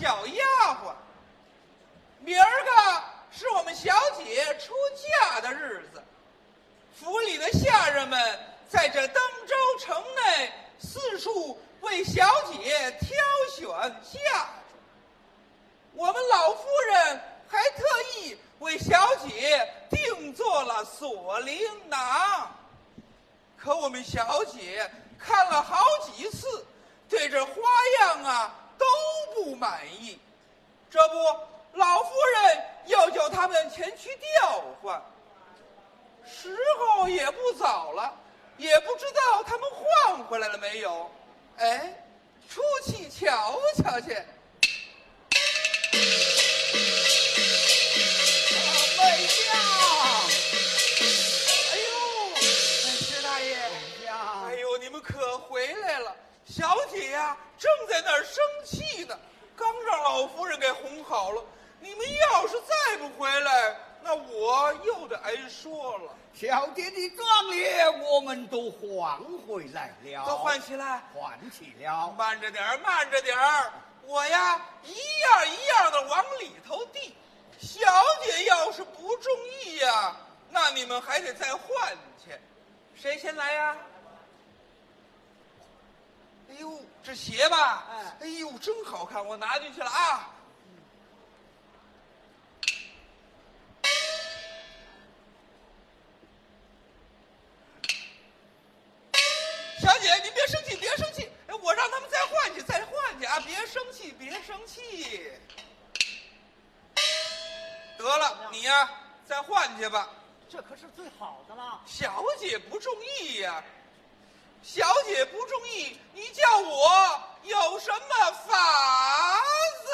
小丫鬟。明儿个是我们小姐出嫁的日子。府里的下人们在这登州城内四处为小姐挑选嫁妆我们老夫人还特意为小姐定做了锁灵囊。可我们小姐看了好几次对这花样啊都不满意。这不，老夫人要叫他们前去调换。时候也不早了，也不知道他们换回来了没有。哎，出去瞧瞧去。哎呦，薛大爷，呀哎呦，你们可回来了！小姐呀、正在那儿生气呢，刚让老夫人给哄好了。你们要是再不回来，那我又得挨说了。小姐的妆脸我们都还回来了，都换起来，换起了。慢着点儿，慢着点儿。我呀，一样一样的往里头递。小姐要是不中意呀，那你们还得再换去。谁先来呀？哎呦，这鞋吧，哎哎呦，真好看，我拿进去了啊。小姐，您别生气，别生气，哎我让他们再换去，再换去啊！别生气，别生气。得了，你呀，再换去吧。这可是最好的了。小姐不中意呀、小姐不中意，你叫我有什么法子？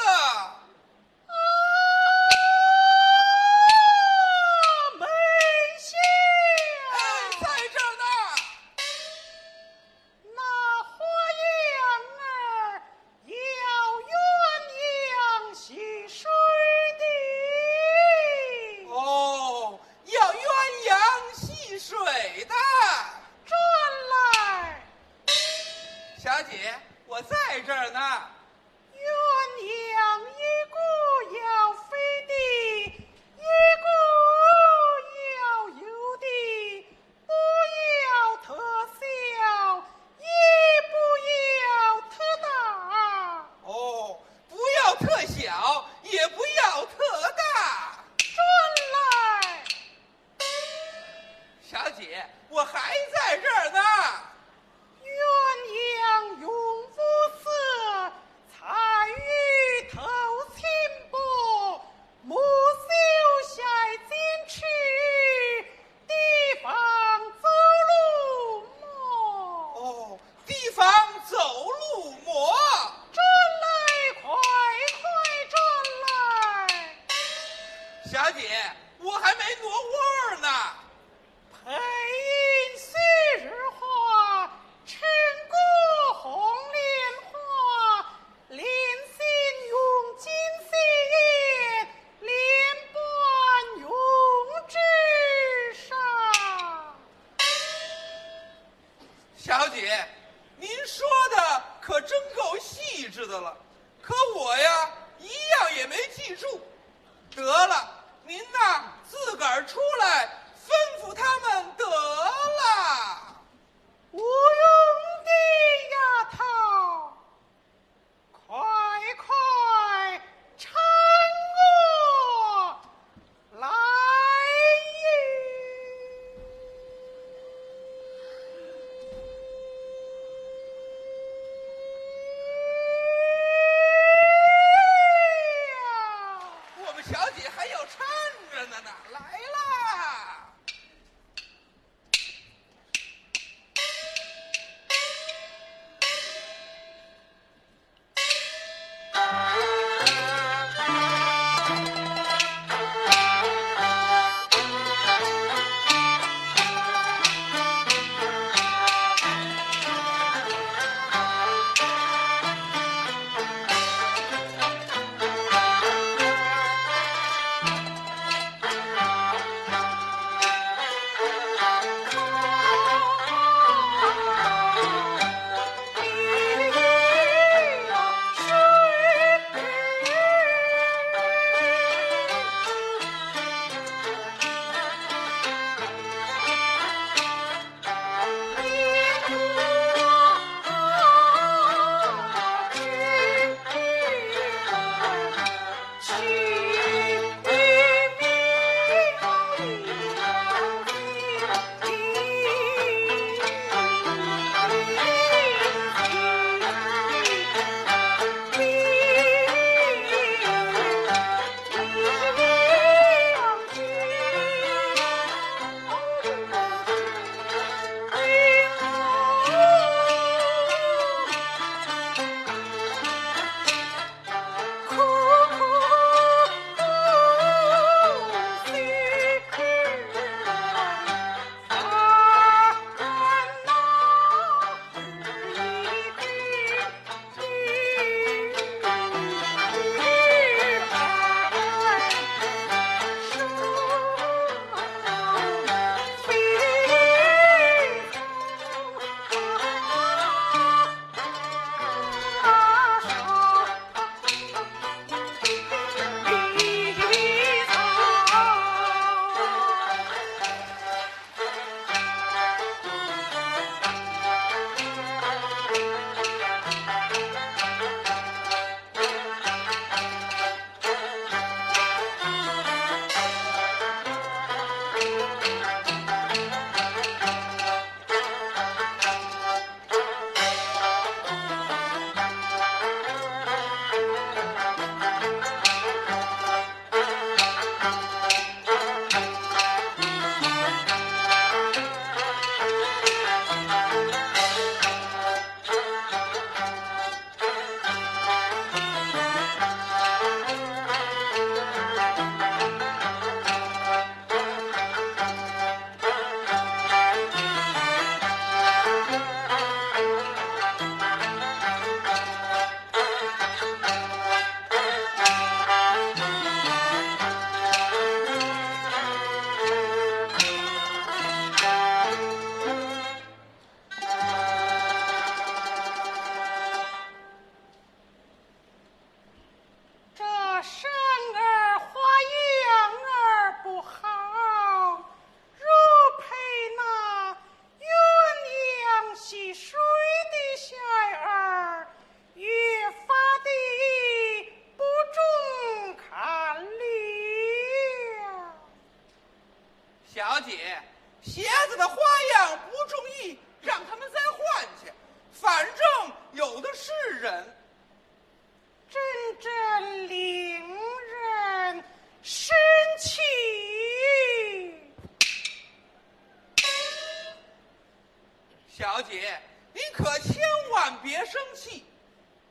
气。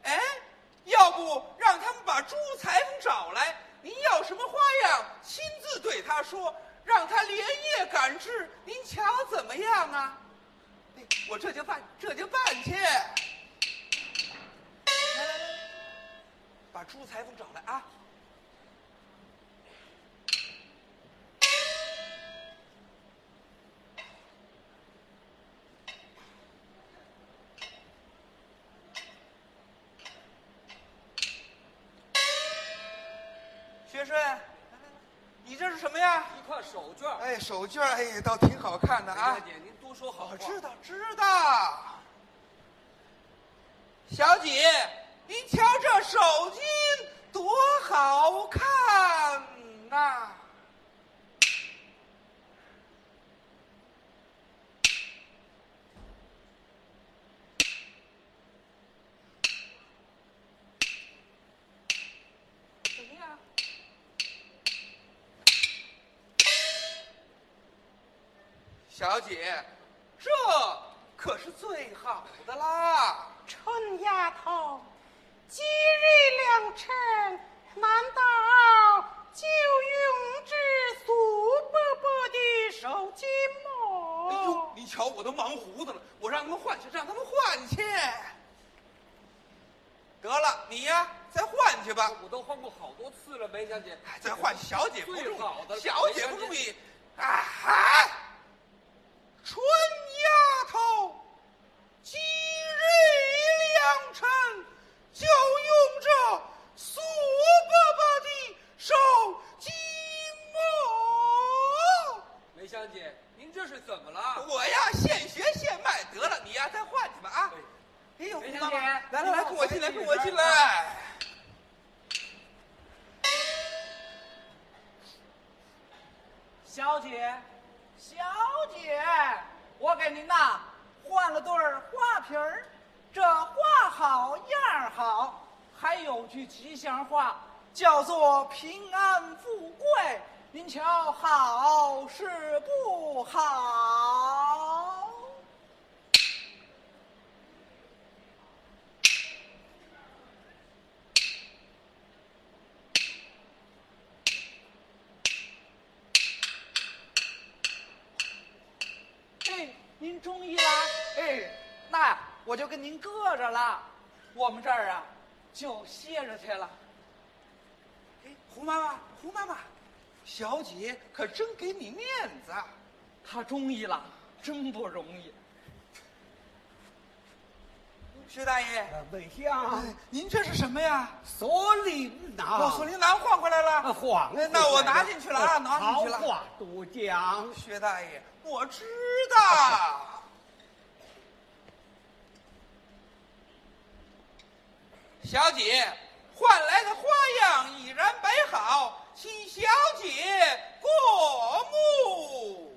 哎，要不让他们把朱裁缝找来，您要什么花样，亲自对他说，让他连夜赶制，您瞧怎么样啊？我这就办，这就办去。来来来，把朱裁缝找来啊！哎，手绢，哎，倒挺好看的啊梅。小姐，您多说好话。我知道，知道。小姐，您瞧这手巾多好看呐！怎小姐，这可是最好的啦！春丫头，今日良辰，难道就用这苏伯伯的手巾哎呦么，？你瞧我都忙糊涂了，我让他们换去，让他们换去。得了，你呀，再换去吧。我都换过好多次了，梅小姐。哎再换，小姐不注最好的意，小姐不注意。啊哈！春丫头，今日良辰，就用这苏伯伯的手巾么？梅香姐，您这是怎么了？我呀，现学现卖，得了，你呀，再换去吧啊！哎呦，梅香姐来来来，跟我进来，跟我进来。小姐，小姐，我给您呐换了对儿花瓶儿，这花好样儿好，还有句吉祥话叫做平安富贵，您瞧好是不好？我就跟您搁着了。我们这儿啊，就歇着去了。哎，胡妈妈，胡妈妈，小姐可真给你面子啊！他中意了，真不容易。薛大爷，梅香，哎您这是什么呀？锁麟囊。我锁麟囊换回来了。啊，晃哎那我拿进去了啊，拿进去了。好话多讲。薛大爷，我知道。小姐，换来的花样已然摆好，请小姐过目。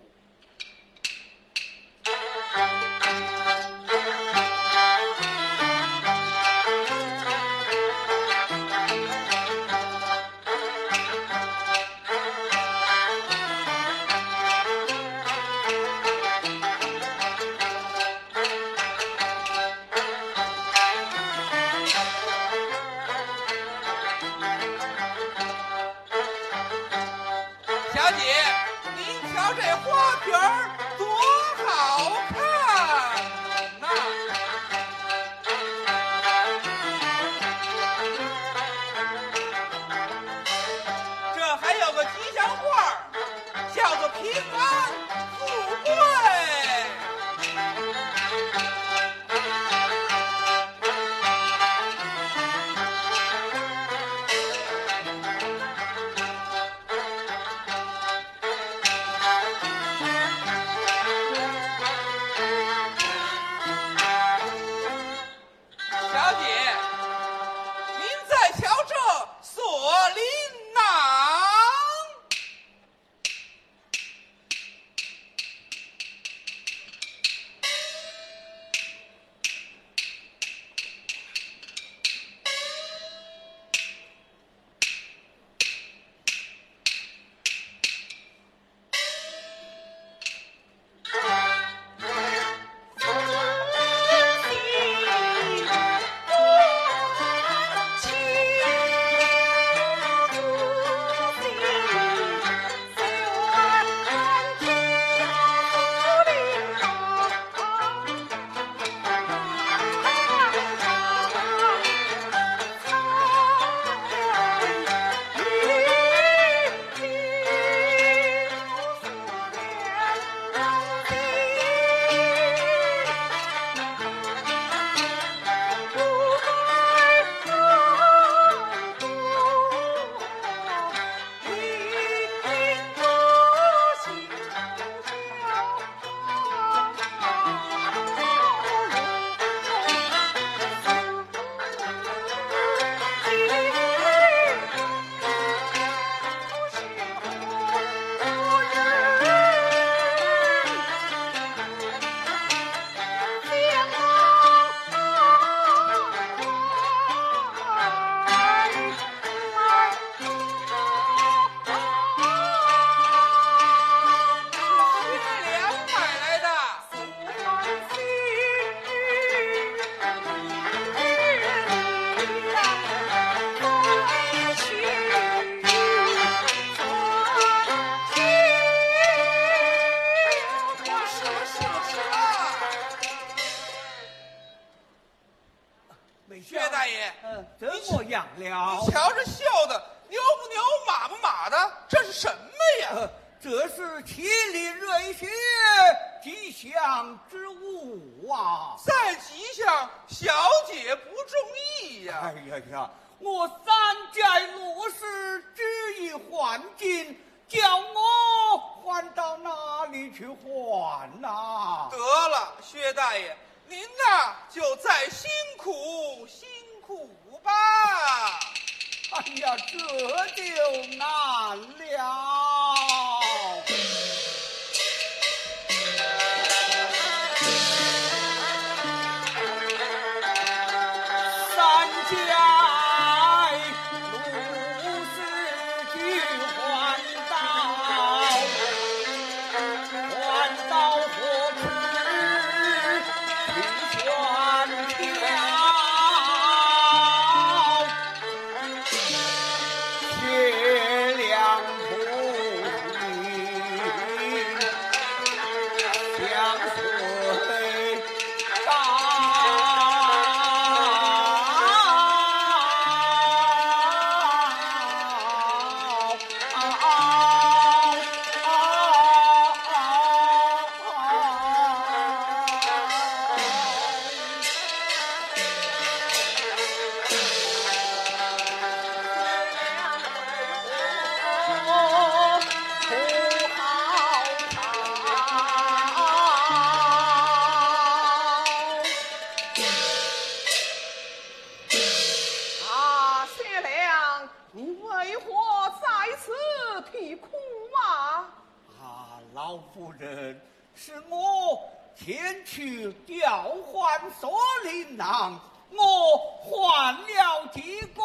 是我前去调换锁麟囊，我换了几个，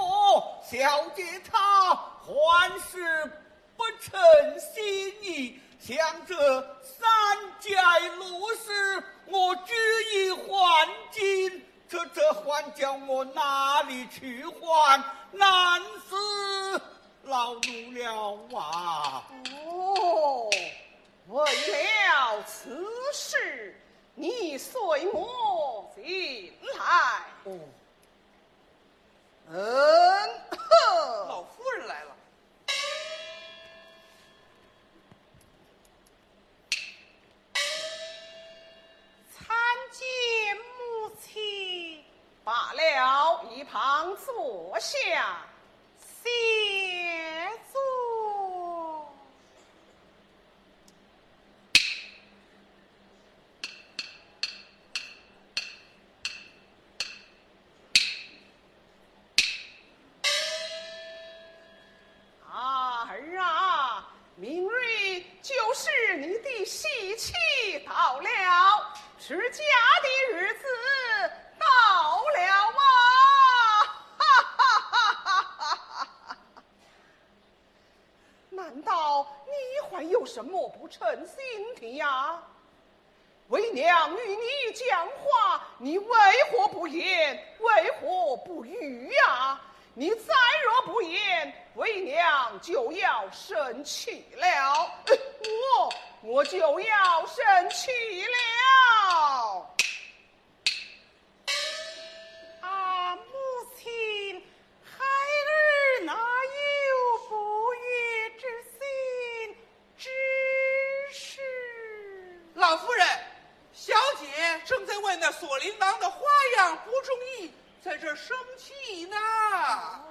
小姐她还是不称心意。想这三界路事，我只一还金，这这还叫我哪里去还？难死老奴了啊！哦，为了此事，你随我进来。哦，嗯呵，老夫人来了，参见母亲。罢了，一旁坐下，谢那锁麟囊的花样不中意，在这生气呢。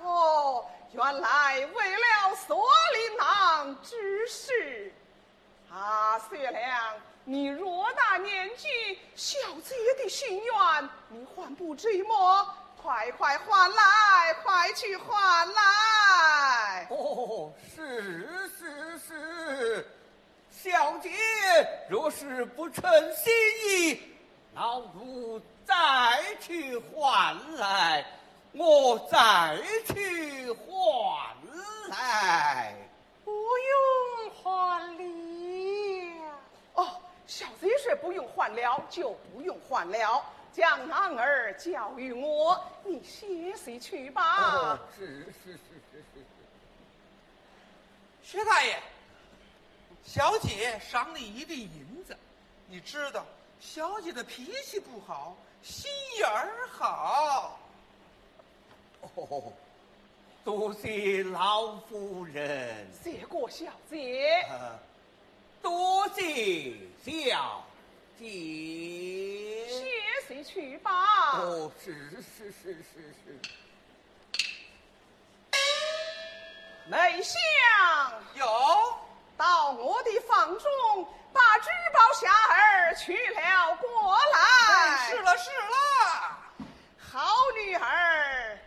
哦，原来为了锁麟囊之事。啊，薛良，你偌大年纪，小子也得心愿你还不知么？快快还来，快去还来！哦，是是是，小姐若是不称心意，老奴再去换来，我再去换来。不用还了。哦，小姐说不用换了，就不用换了。将男儿交与我，你歇息去吧。哦，是是是是是。薛大爷，小姐赏你一锭银子，你知道，小姐的脾气不好，心眼儿好。哦，多谢老夫人，谢过小姐。呃多谢小姐。歇息去吧。哦，是是是是是。内相有到我的房中，把纸包下儿娶了过来。是了是了，好女儿，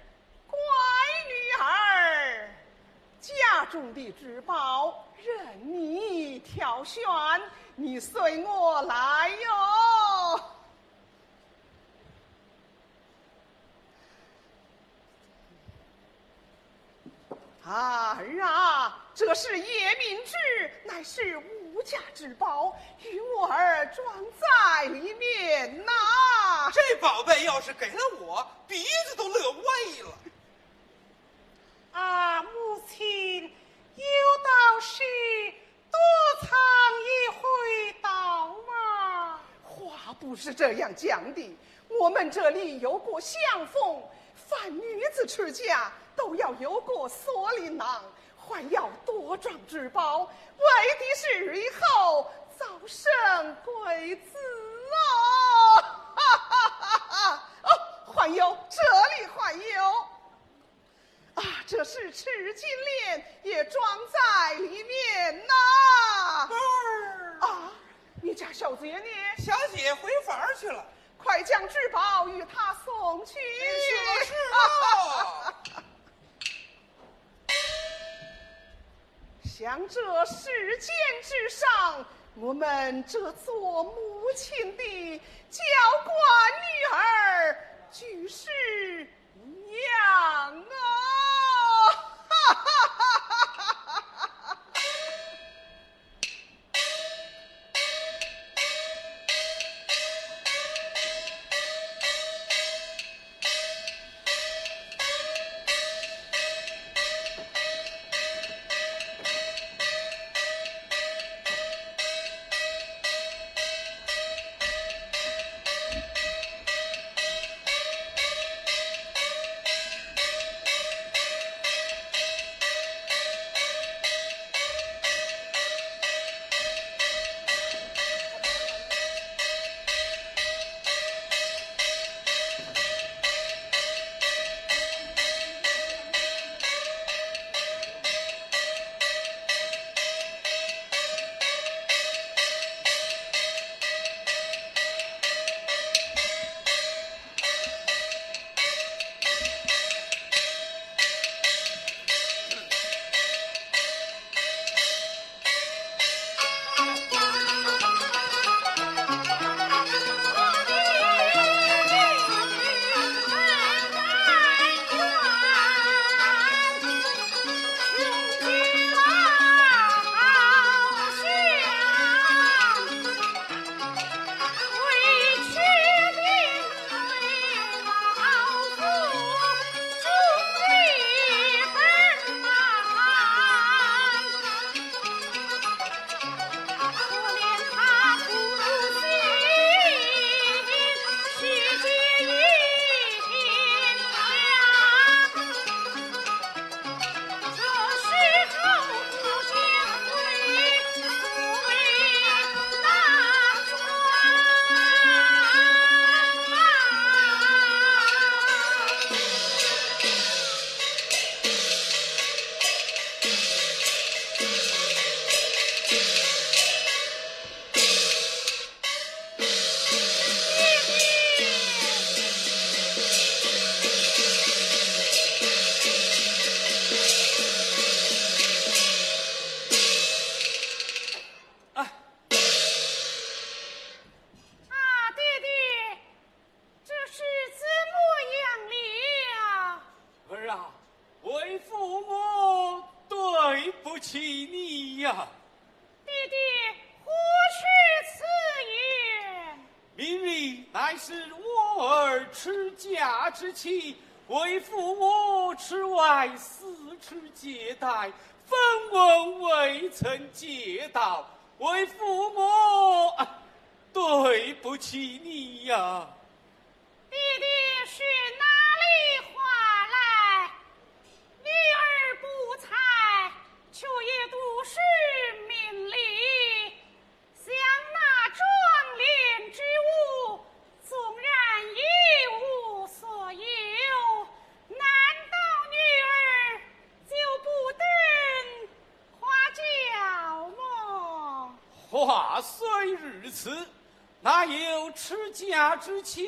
乖女儿，家中的纸包任你挑选，你随我来哟。儿啊，这是夜明志，乃是无价之宝，与我儿装在里面呐、这宝贝要是给了我，鼻子都乐歪了。啊，母亲，有道是多藏一回刀嘛。话不是这样讲的，我们这里有过相逢，凡女子出嫁都要有个锁麟囊，还要多装之宝，为的是以后早生贵子啊。哈哈哈哈哦，还有这里还有。啊，这是赤金链，也装在里面呐、啊，你家小姐呢？小姐回房去了。快将至宝与他送去。是。想这世间之上，我们这做母亲的娇惯女儿，俱是娘啊！代，分文未曾接到，为父母、啊、对不起你呀爹是哪里话来？你话虽如此，哪有持家十七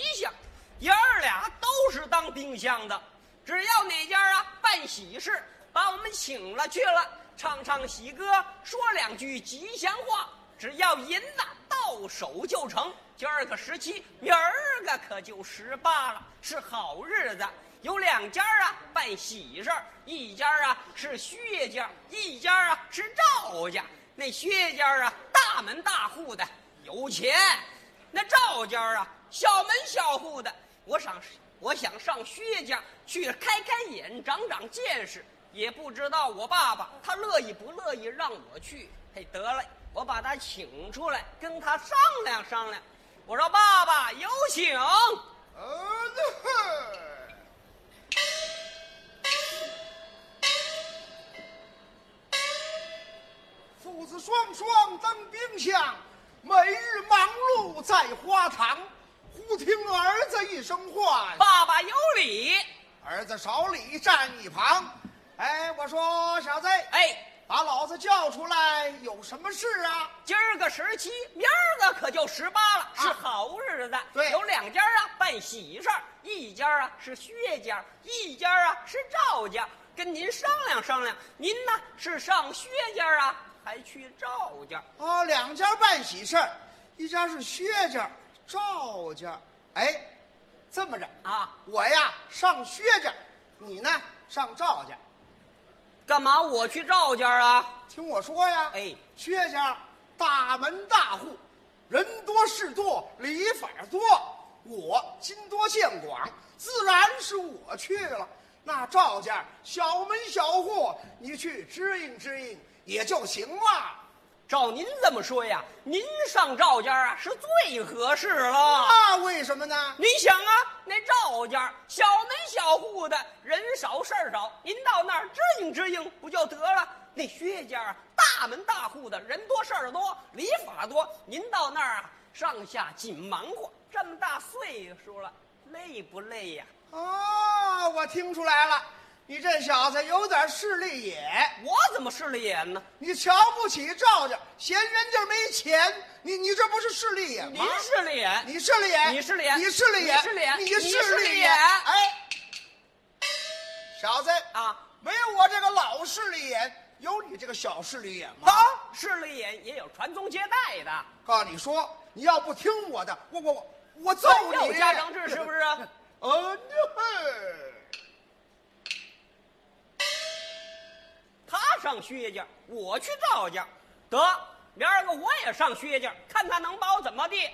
吉祥，爷儿俩都是当丁香的。只要哪家啊办喜事，把我们请了去了，唱唱喜歌，说两句吉祥话，只要银子到手就成。今儿个十七，明儿个可就十八了，是好日子。有两家啊办喜事，一家啊是薛家，一家啊是赵家。那薛家啊大门大户的有钱，那赵家啊小门小户的。我想我想上薛家去开开眼，长长见识，也不知道我爸爸他乐意不乐意让我去。嘿，得了，我把他请出来，跟他商量商量。我说爸爸有请。父子双双登冰箱，每日忙碌在花堂。忽听儿子一声唤，爸爸有礼。儿子少礼站一旁。哎，我说小子，哎，把老子叫出来，有什么事啊？今儿个十七，明儿个可就十八了，是好日子。对有两家啊办喜事儿，一家啊是薛家，一家啊是赵家。跟您商量商量，您呢是上薛家啊，还去赵家？哦，两家办喜事儿，一家是薛家，赵家。哎，这么着啊，我呀上薛家，你呢上赵家。干嘛我去赵家啊？听我说呀，哎，薛家大门大户，人多事多，礼法多。我金多见广，自然是我去了。那赵家小门小户，你去支应支应也就行了。照您这么说呀，您上赵家啊是最合适了。那为什么呢？您想啊，那赵家小门小户的人少事儿少，您到那儿支应支应不就得了？那薛家啊，大门大户的人多事儿多，礼法多，您到那儿啊，上下紧忙活，这么大岁数了，累不累呀？哦，我听出来了，你这小子有点势利眼，我怎么势利眼呢？你瞧不起赵家，嫌人家没钱，你你这不是势利眼你吗？势利眼，你势利眼，你势利眼你势利眼，你势利眼你你势势利利眼哎，小子啊，没有我这个老势利眼，有你这个小势利眼吗？啊，势利眼也有传宗接代的，告诉你说，你要不听我的，我我我我揍你！有家长制是不是？呃，他上薛家，我去赵家，得明儿个我也上薛家，看他能把我怎么地。